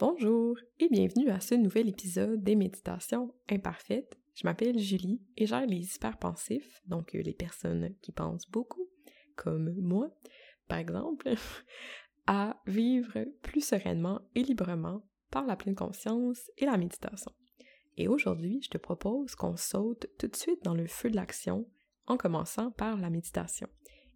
Bonjour et bienvenue à ce nouvel épisode des Méditations imparfaites. Je m'appelle Julie et j'aide les hyperpensifs, donc euh, les personnes qui pensent beaucoup, comme moi, par exemple, à vivre plus sereinement et librement par la pleine conscience et la méditation. Et aujourd'hui, je te propose qu'on saute tout de suite dans le feu de l'action en commençant par la méditation.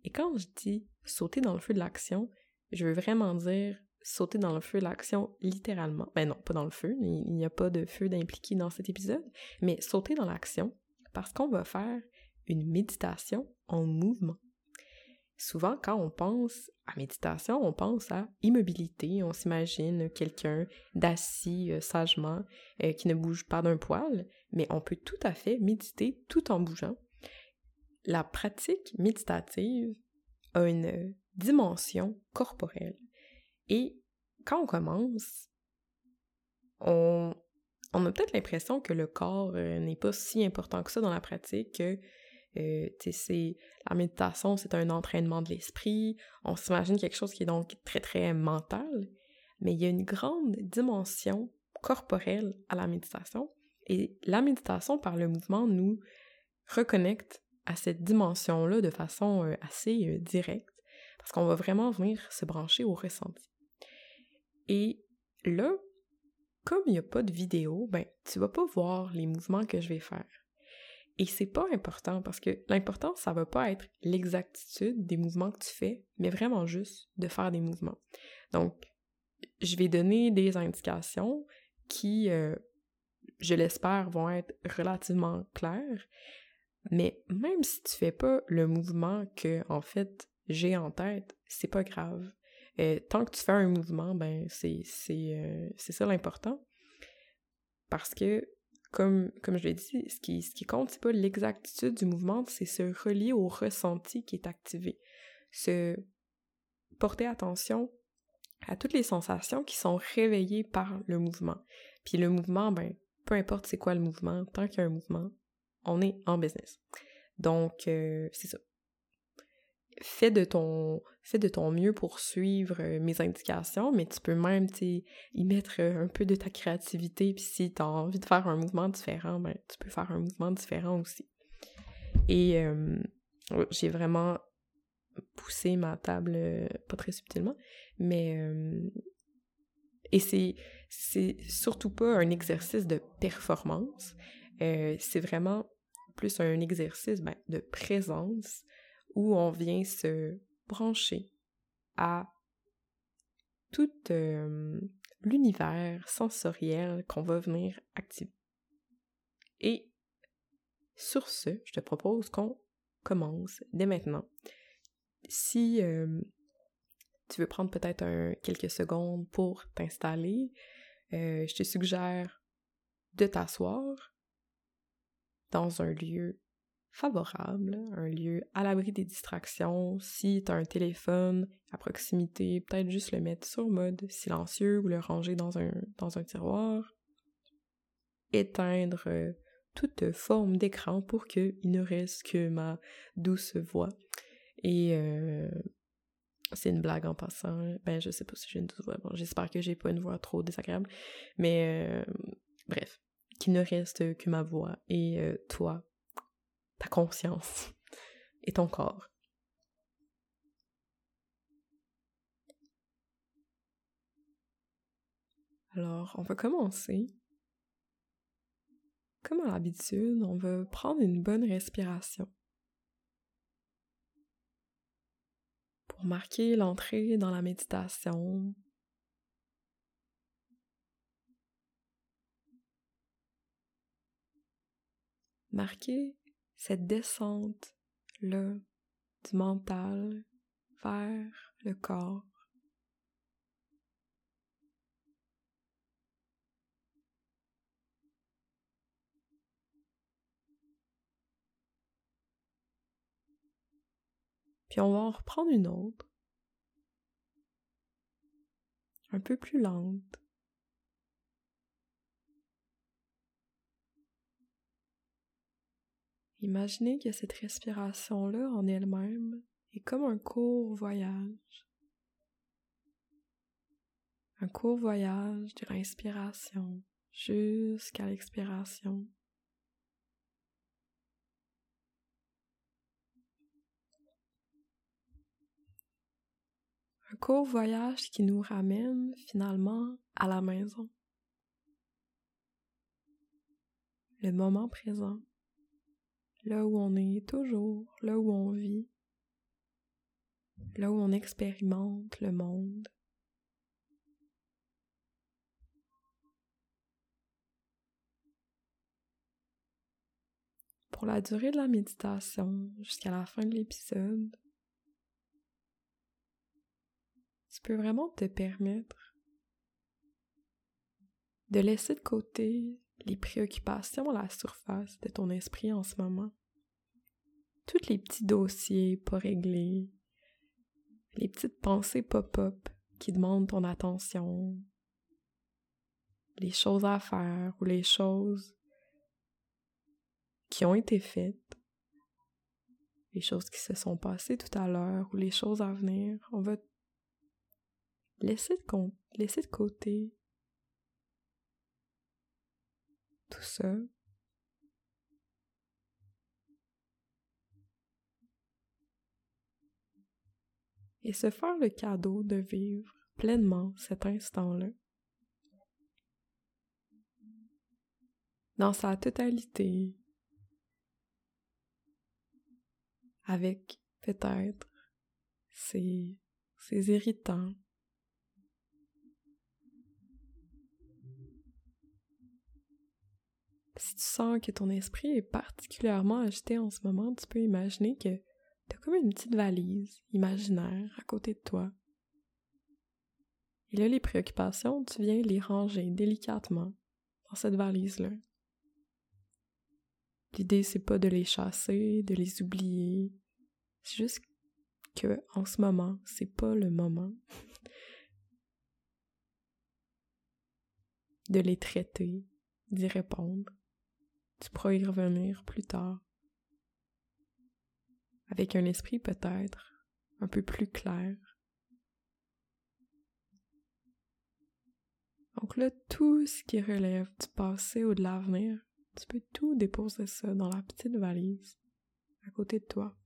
Et quand je dis sauter dans le feu de l'action, je veux vraiment dire sauter dans le feu l'action littéralement. Ben non, pas dans le feu, il n'y a pas de feu d'impliqué dans cet épisode, mais sauter dans l'action parce qu'on va faire une méditation en mouvement. Souvent, quand on pense à méditation, on pense à immobilité. On s'imagine quelqu'un d'assis euh, sagement, euh, qui ne bouge pas d'un poil, mais on peut tout à fait méditer tout en bougeant. La pratique méditative a une dimension corporelle. Et quand on commence, on, a peut-être l'impression que le corps euh, n'est pas si important que ça dans la pratique, que euh, la méditation, c'est un entraînement de l'esprit. On s'imagine quelque chose qui est donc très très mental, mais il y a une grande dimension corporelle à la méditation. Et la méditation par le mouvement nous reconnecte à cette dimension-là de façon euh, assez directe, parce qu'on va vraiment venir se brancher au ressenti. Et là, comme il n'y a pas de vidéo, ben, tu vas pas voir les mouvements que je vais faire. Et c'est pas important parce que l'important, ça va pas être l'exactitude des mouvements que tu fais, mais vraiment juste de faire des mouvements. Donc, je vais donner des indications qui, euh, je l'espère, vont être relativement claires, mais même si tu fais pas le mouvement que, en fait, j'ai en tête, c'est pas grave. Euh, tant que tu fais un mouvement, ben, euh, c'est ça l'important. Parce que comme, comme je l'ai dit, ce qui, ce qui compte, c'est pas l'exactitude du mouvement, c'est se relier au ressenti qui est activé. Se porter attention à toutes les sensations qui sont réveillées par le mouvement. Puis le mouvement, ben, peu importe c'est quoi le mouvement, tant qu'il y a un mouvement, on est en business. Donc, euh, c'est ça fais de ton fais de ton mieux pour suivre euh, mes indications, mais tu peux même y mettre euh, un peu de ta créativité, puis si tu as envie de faire un mouvement différent, ben tu peux faire un mouvement différent aussi. Et euh, j'ai vraiment poussé ma table pas très subtilement, mais et c'est c'est surtout pas un exercice de performance, c'est vraiment plus un exercice ben, de présence où on vient se brancher à tout euh, l'univers sensoriel qu'on va venir activer. Et sur ce, je te propose qu'on commence dès maintenant. Si euh, tu veux prendre peut-être quelques secondes pour t'installer, euh, je te suggère de t'asseoir dans un lieu favorable, un lieu à l'abri des distractions. Si tu as un téléphone à proximité, peut-être juste le mettre sur mode silencieux ou le ranger dans un, dans un tiroir. Éteindre euh, toute forme d'écran pour qu'il ne reste que ma douce voix. Et euh, c'est une blague en passant. Ben, je sais pas si j'ai une douce voix. Bon, j'espère que j'ai pas une voix trop désagréable. Mais euh, bref, qu'il ne reste que ma voix et toi ta conscience et ton corps. Alors, on va commencer. Comme à l'habitude, on va prendre une bonne respiration. Pour marquer l'entrée dans la méditation, marquer cette descente-là du mental vers le corps. Puis on va en reprendre une autre, un peu plus lente. Imaginez que cette respiration-là en elle-même est comme un court voyage. Un court voyage de l'inspiration jusqu'à l'expiration. Un court voyage qui nous ramène finalement à la maison. Le moment présent. Là où on est toujours, là où on vit, là où on expérimente le monde. Pour la durée de la méditation, jusqu'à la fin de l'épisode, tu peux vraiment te permettre de laisser de côté les préoccupations à la surface de ton esprit en ce moment. Tous les petits dossiers pas réglés, les petites pensées pop-up qui demandent ton attention, les choses à faire ou les choses qui ont été faites, les choses qui se sont passées tout à l'heure ou les choses à venir, on va laisser de, laisser de côté tout. Et se faire le cadeau de vivre pleinement cet instant-là. Dans sa totalité. Avec peut-être ses, ses irritants, si tu sens que ton esprit est particulièrement agité en ce moment, tu peux imaginer que tu as comme une petite valise imaginaire à côté de toi. Et là, les préoccupations, tu viens les ranger délicatement dans cette valise-là. L'idée, c'est pas de les chasser, de les oublier. C'est juste que, en ce moment, c'est pas le moment de les traiter, d'y répondre. Tu pourras y revenir plus tard. Avec un esprit peut-être un peu plus clair. Donc là, tout ce qui relève du passé ou de l'avenir, tu peux tout déposer ça dans la petite valise à côté de toi.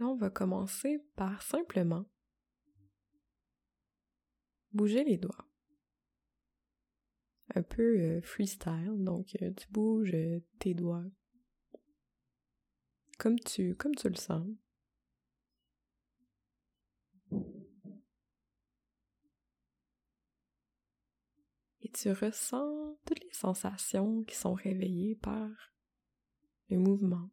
Là, on va commencer par simplement bouger les doigts. Un peu euh, freestyle, donc euh, tu bouges euh, tes doigts comme tu, comme tu le sens. Et tu ressens toutes les sensations qui sont réveillées par le mouvement.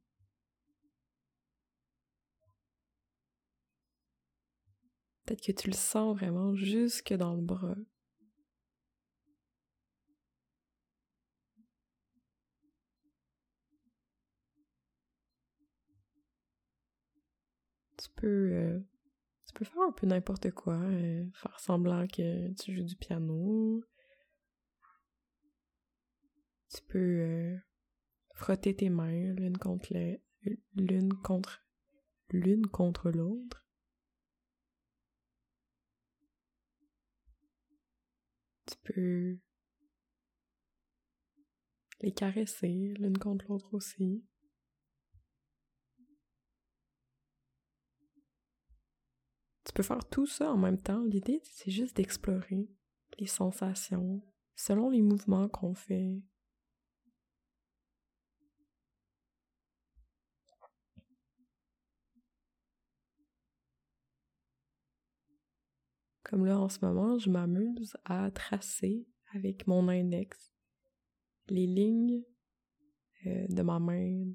Peut-être que tu le sens vraiment jusque dans le bras. Tu peux, euh, tu peux faire un peu n'importe quoi, euh, faire semblant que tu joues du piano. Tu peux euh, frotter tes mains l'une contre l'une contre l'une contre l'autre. Tu peux les caresser l'une contre l'autre aussi. Tu peux faire tout ça en même temps. L'idée, c'est juste d'explorer les sensations selon les mouvements qu'on fait. Comme là, en ce moment, je m'amuse à tracer avec mon index les lignes euh, de ma main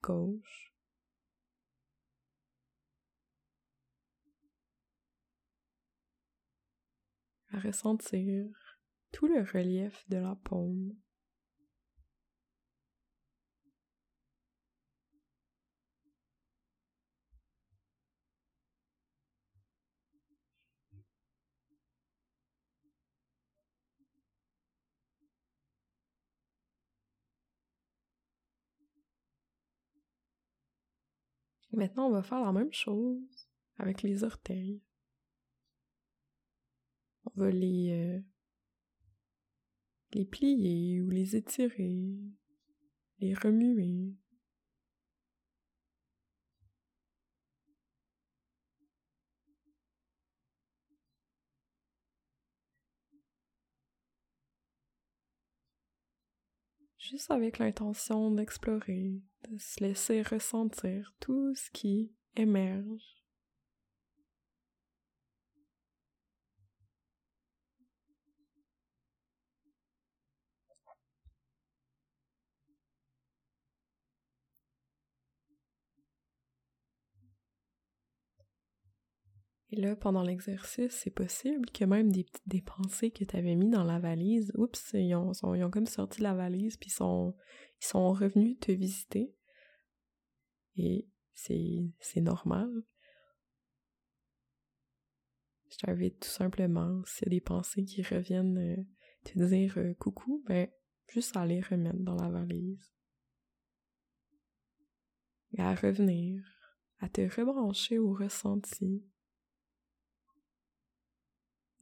gauche. À ressentir tout le relief de la paume. Maintenant, on va faire la même chose avec les orteils. On va les, euh, les plier ou les étirer, les remuer. Juste avec l'intention d'explorer, de se laisser ressentir tout ce qui émerge. Et là, pendant l'exercice, c'est possible que même des, des pensées que tu avais mis dans la valise, oups, ils ont, ils ont comme sorti de la valise, puis sont, ils sont revenus te visiter. Et c'est normal. Je t'invite tout simplement, s'il y a des pensées qui reviennent euh, te dire euh, coucou, ben, juste à les remettre dans la valise. Et à revenir, à te rebrancher au ressenti,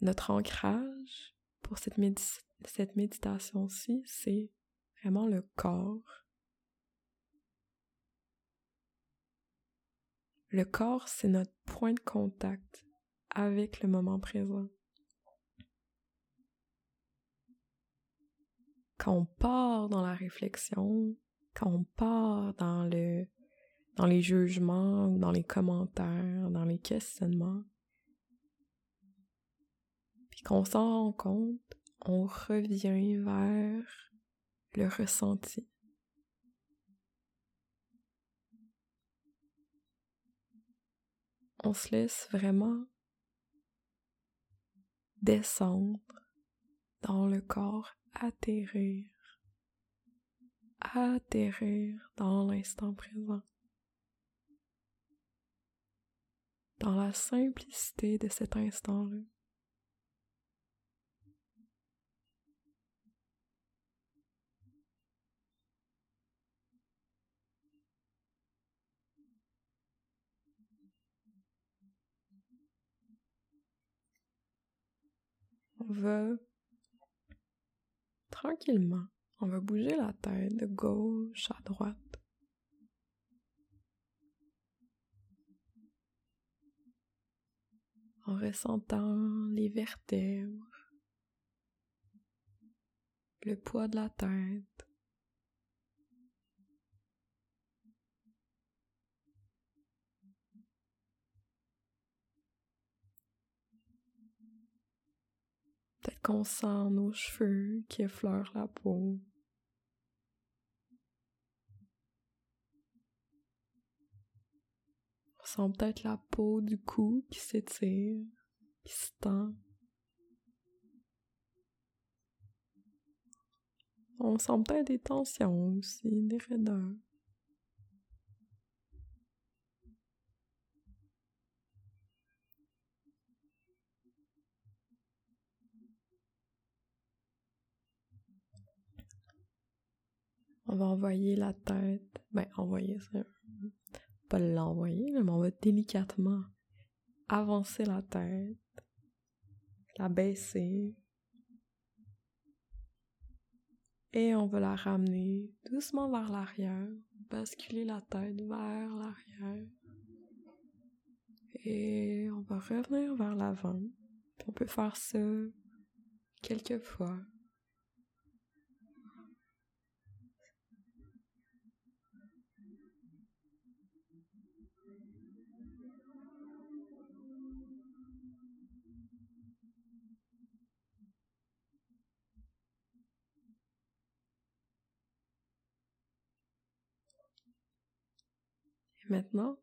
notre ancrage pour cette, cette méditation-ci, c'est vraiment le corps. Le corps, c'est notre point de contact avec le moment présent. Quand on part dans la réflexion, quand on part dans le dans les jugements, dans les commentaires, dans les questionnements, puis qu'on s'en rend compte, on revient vers ressenti. On se laisse vraiment descendre dans le corps, atterrir, atterrir dans l'instant présent, dans la simplicité de cet instant-là. Va tranquillement, on va bouger la tête de gauche à droite. En ressentant les vertèbres, le poids de la tête, qu'on sent nos cheveux qui effleurent la peau. On sent peut-être la peau du cou qui s'étire, qui se tend. On sent peut-être des tensions aussi, des raideurs. On va envoyer la tête, ben envoyer ça, pas l'envoyer, mais on va délicatement avancer la tête, la baisser, et on va la ramener doucement vers l'arrière, basculer la tête vers l'arrière, et on va revenir vers l'avant. On peut faire ça quelques fois. Maintenant,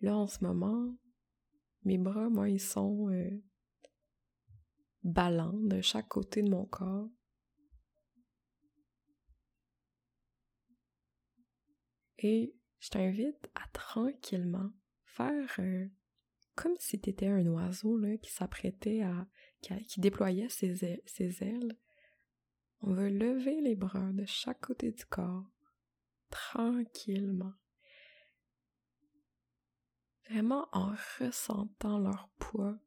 là en ce moment, mes bras, moi, ils sont euh, ballants de chaque côté de mon corps. Et je t'invite à tranquillement faire euh, comme si tu étais un oiseau là, qui s'apprêtait à. Qui, déployait ses ailes. On veut lever les bras de chaque côté du corps, tranquillement vraiment en ressentant leur poids.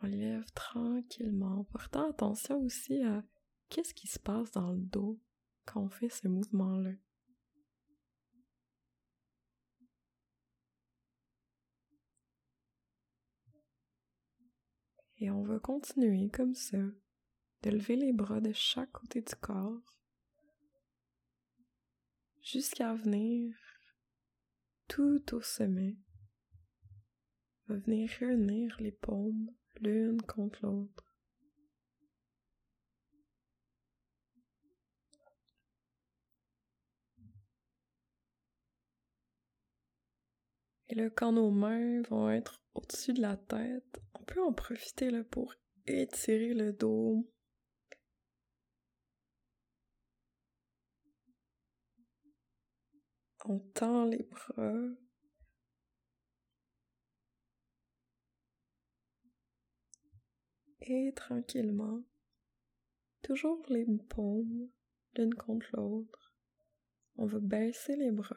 On lève tranquillement, portant attention aussi à qu'est-ce qui se passe dans le dos quand on fait ce mouvement-là. Et on va continuer comme ça, de lever les bras de chaque côté du corps jusqu'à venir tout au sommet. Va venir réunir les paumes l'une contre l'autre. Et là, quand nos mains vont être au-dessus de la tête, on peut en profiter là, pour étirer le dos. On tend les bras. Et tranquillement, toujours les paumes l'une contre l'autre, on va baisser les bras.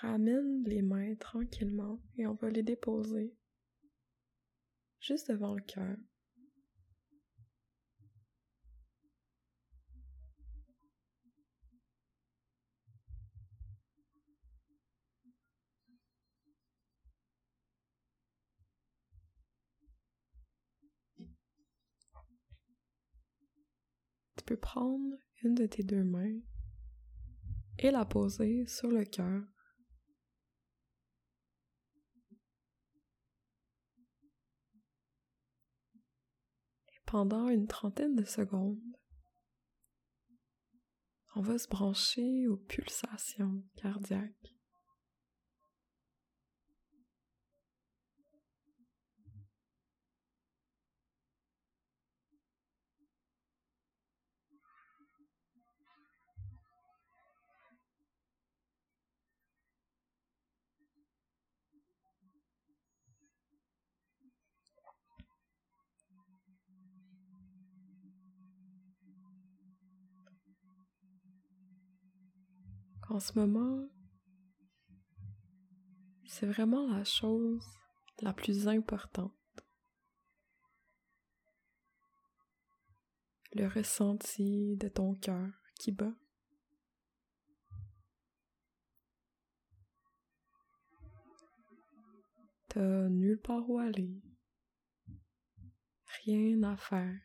ramène les mains tranquillement et on va les déposer juste devant le cœur. Tu peux prendre une de tes deux mains et la poser sur le cœur pendant une trentaine de secondes. On va se brancher aux pulsations cardiaques. En ce moment, c'est vraiment la chose la plus importante. Le ressenti de ton cœur qui bat. T'as nulle part où aller, rien à faire,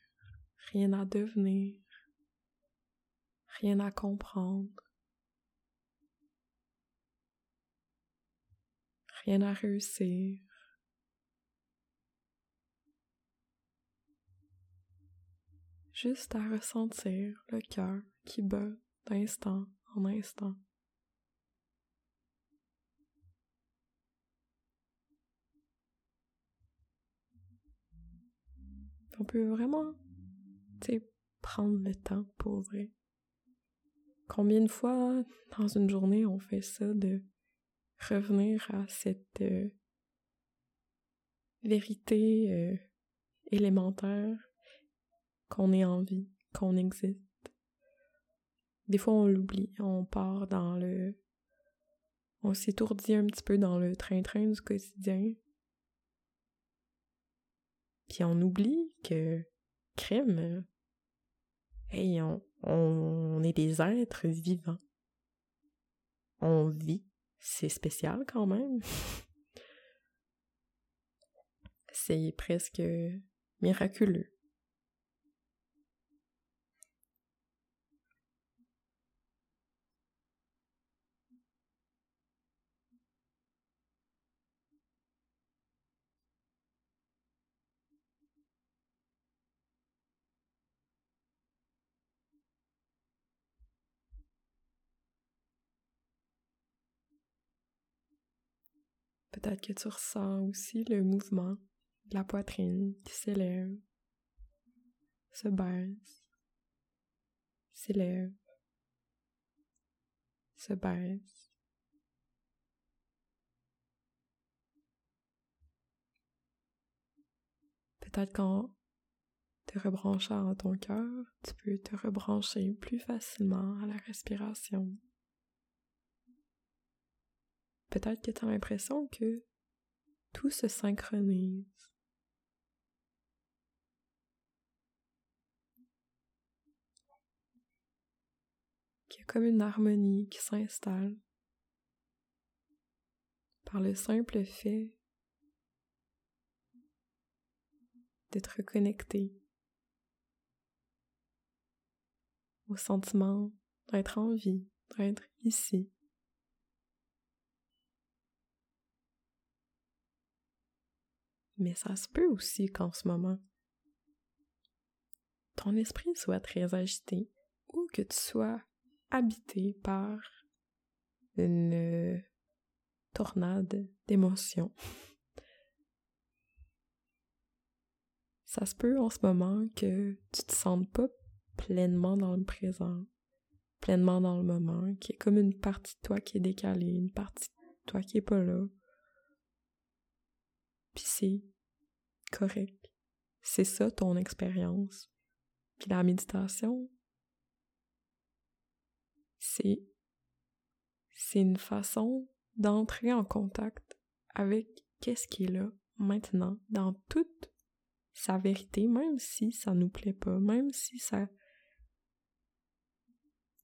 rien à devenir, rien à comprendre. Rien à réussir. Juste à ressentir le cœur qui bat d'instant en instant. On peut vraiment, tu prendre le temps pour vrai. Combien de fois dans une journée on fait ça de revenir à cette euh, vérité euh, élémentaire qu'on est en vie, qu'on existe. Des fois, on l'oublie, on part dans le... On s'étourdit un petit peu dans le train-train du quotidien. Puis on oublie que, crème, hey, on, on est des êtres vivants. On vit c'est spécial quand même. c'est presque miraculeux. Peut-être que tu ressens aussi le mouvement de la poitrine qui s'élève, se baisse, s'élève, se baisse. Peut-être qu'en te rebranchant à ton cœur, tu peux te rebrancher plus facilement à la respiration. Peut-être que tu as l'impression que tout se synchronise. Qu'il y a comme une harmonie qui s'installe par le simple fait d'être reconnecté au sentiment d'être en vie, d'être ici. Mais ça se peut aussi qu'en ce moment, ton esprit soit très agité ou que tu sois habité par une tornade d'émotions. Ça se peut en ce moment que tu te sentes pas pleinement dans le présent, pleinement dans le moment, qu'il y ait comme une partie de toi qui est décalée, une partie de toi qui est pas là. Puis c'est correct. C'est ça ton expérience. Puis la méditation, c'est c'est une façon d'entrer en contact avec qu'est-ce qui est là maintenant dans toute sa vérité, même si ça nous plaît pas, même si ça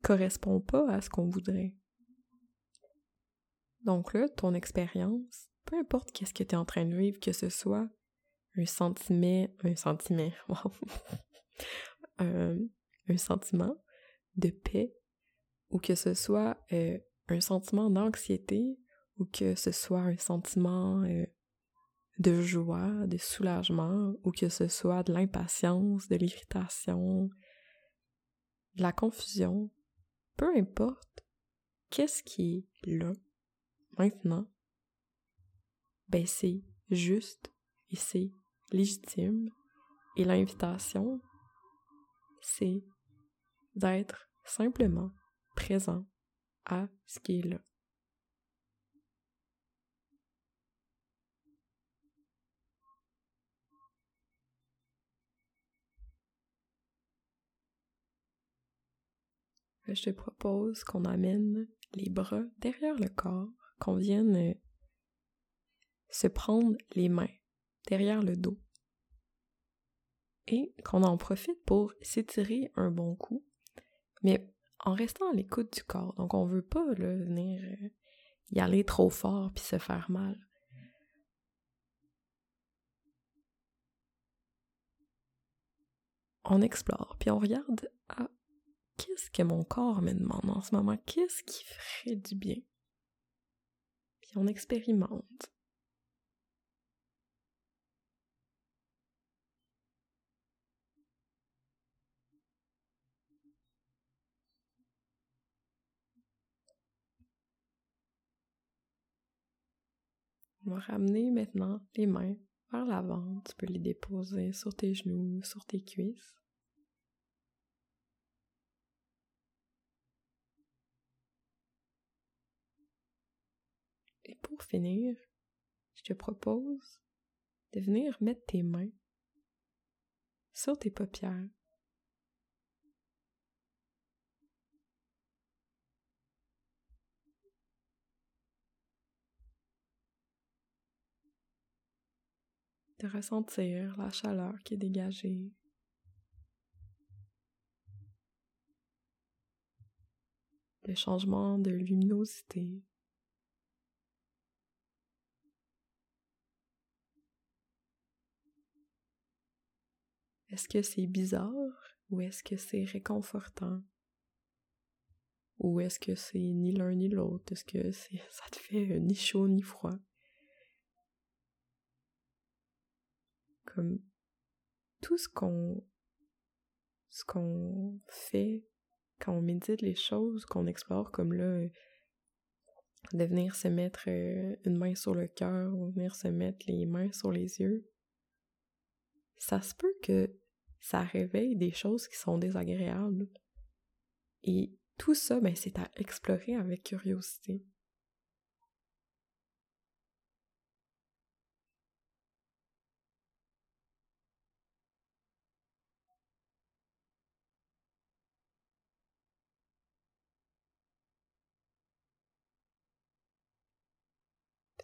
correspond pas à ce qu'on voudrait. Donc là, ton expérience, peu importe qu'est-ce que tu es en train de vivre, que ce soit un sentiment, un sentiment, un, sentiment de paix, ou que ce soit euh, un sentiment d'anxiété, ou que ce soit un sentiment euh, de joie, de soulagement, ou que ce soit de l'impatience, de l'irritation, de la confusion, peu importe, qu'est-ce qui est là, maintenant, ben c'est juste et c'est légitime. Et l'invitation, c'est d'être simplement présent à ce qui est là. je te propose qu'on amène les bras derrière le corps, qu'on vienne euh, se prendre les mains derrière le dos et qu'on en profite pour s'étirer un bon coup, mais en restant à l'écoute du corps. Donc on veut pas venir euh, y aller trop fort puis se faire mal. On explore, puis on regarde à qu'est-ce que mon corps me demande en ce moment? Qu'est-ce qui ferait du bien? Puis on expérimente. On va ramener maintenant les mains vers l'avant. Tu peux les déposer sur tes genoux, sur tes cuisses. Et pour finir, je te propose de venir mettre tes mains sur tes paupières. Ressentir la chaleur qui est dégagée. Le changement de luminosité. Est-ce que c'est bizarre ou est-ce que c'est réconfortant? Ou est-ce que c'est ni l'un ni l'autre? Est-ce que ça te fait ni chaud ni froid? Comme tout ce qu'on fait quand on médite les choses, qu'on explore comme là, de venir se mettre euh, une main sur le cœur ou venir se mettre les mains sur les yeux, ça se peut que ça réveille des choses qui sont désagréables. Et tout ça, ben, c'est à explorer avec curiosité.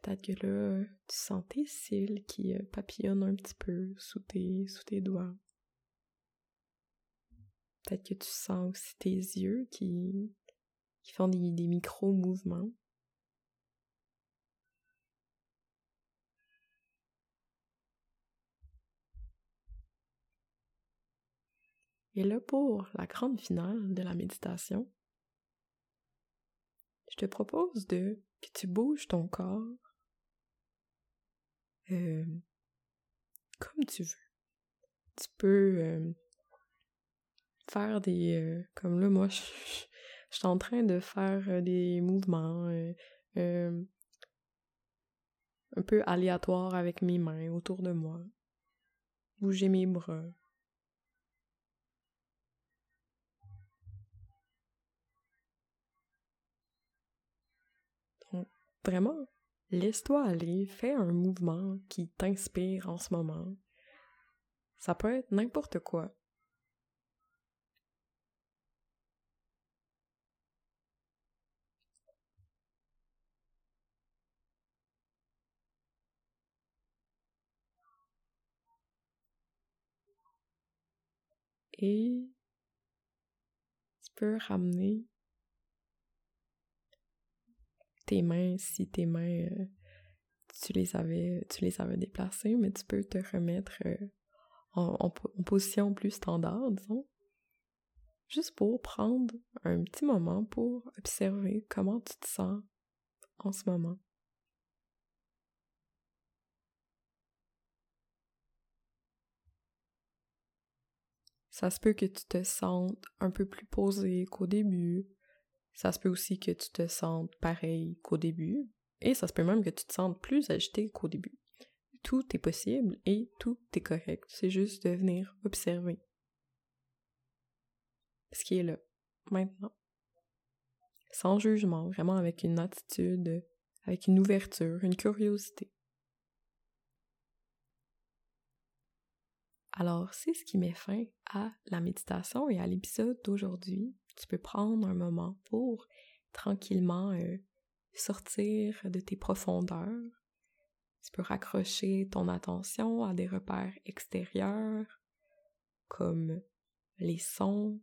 Peut-être que là, tu sens tes cils qui euh, papillonnent un petit peu sous tes, sous tes doigts. Peut-être que tu sens aussi tes yeux qui, qui font des, des micro-mouvements. Et là, pour la grande finale de la méditation, je te propose de que tu bouges ton corps comme tu veux. Tu peux faire des... Comme là, moi, je, je, suis en train de faire des mouvements un peu aléatoires avec mes mains autour de moi. Bouger mes bras. Donc, vraiment, Laisse-toi aller, fais un mouvement qui t'inspire en ce moment. Ça peut être n'importe quoi. Et tu peux ramener tes mains, si tes mains, euh, tu les avais, tu les avais déplacées, mais tu peux te remettre euh, en, position plus standard, disons. Juste pour prendre un petit moment pour observer comment tu te sens en ce moment. Ça se peut que tu te sentes un peu plus posé qu'au début, ça se peut aussi que tu te sentes pareil qu'au début, et ça se peut même que tu te sentes plus agité qu'au début. Tout est possible et tout est correct. C'est juste de venir observer ce qui est là, maintenant. Sans jugement, vraiment avec une attitude, avec une ouverture, une curiosité. Alors, c'est ce qui met fin à la méditation et à l'épisode d'aujourd'hui tu peux prendre un moment pour tranquillement euh, sortir de tes profondeurs. Tu peux raccrocher ton attention à des repères extérieurs comme les sons.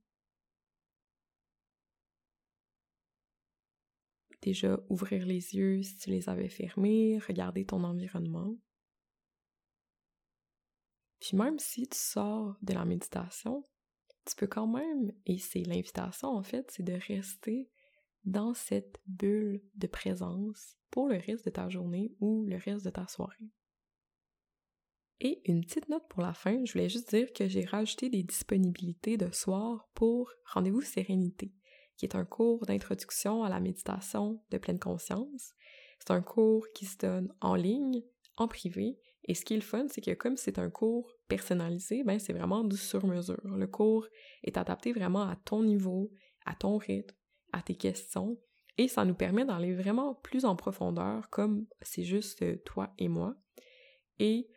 Déjà ouvrir les yeux si tu les avais fermés, regarder ton environnement. Puis même si tu sors de la méditation, tu peux quand même, et c'est l'invitation en fait, c'est de rester dans cette bulle de présence pour le reste de ta journée ou le reste de ta soirée. Et une petite note pour la fin, je voulais juste dire que j'ai rajouté des disponibilités de soir pour Rendez-vous Sérénité, qui est un cours d'introduction à la méditation de pleine conscience. C'est un cours qui se donne en ligne, en privé, et ce qui est le fun, c'est que comme c'est un cours personnalisé, ben c'est vraiment du sur-mesure. Le cours est adapté vraiment à ton niveau, à ton rythme, à tes questions, et ça nous permet d'aller vraiment plus en profondeur, comme c'est juste toi et moi. Et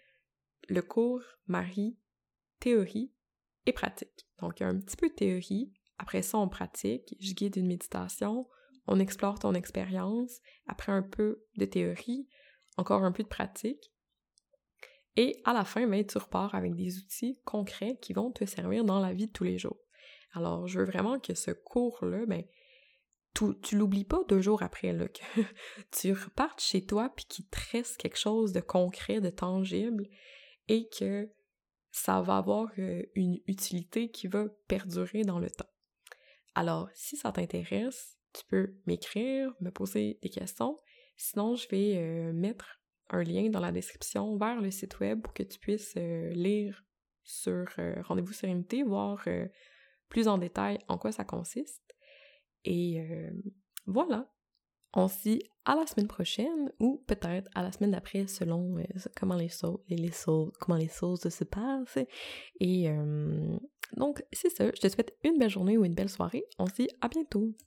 le cours marie théorie et pratique. Donc, il y a un petit peu de théorie, après ça, on pratique, je guide une méditation, on explore ton expérience, après un peu de théorie, encore un peu de pratique, et à la fin, ben, tu repars avec des outils concrets qui vont te servir dans la vie de tous les jours. Alors, je veux vraiment que ce cours-là, ben, tu, tu l'oublies pas deux jours après, là, que tu repartes chez toi puis qu'il te quelque chose de concret, de tangible et que ça va avoir euh, une utilité qui va perdurer dans le temps. Alors, si ça t'intéresse, tu peux m'écrire, me poser des questions. Sinon, je vais euh, mettre un lien dans la description vers le site web pour que tu puisses euh, lire sur euh, Rendez-vous Sérénité, voir euh, plus en détail en quoi ça consiste. Et voilà. On se dit à la semaine prochaine ou peut-être à la semaine d'après selon comment les choses comment les choses se passent. Et donc c'est ça. Je te souhaite une belle journée ou une belle soirée. On se dit à bientôt.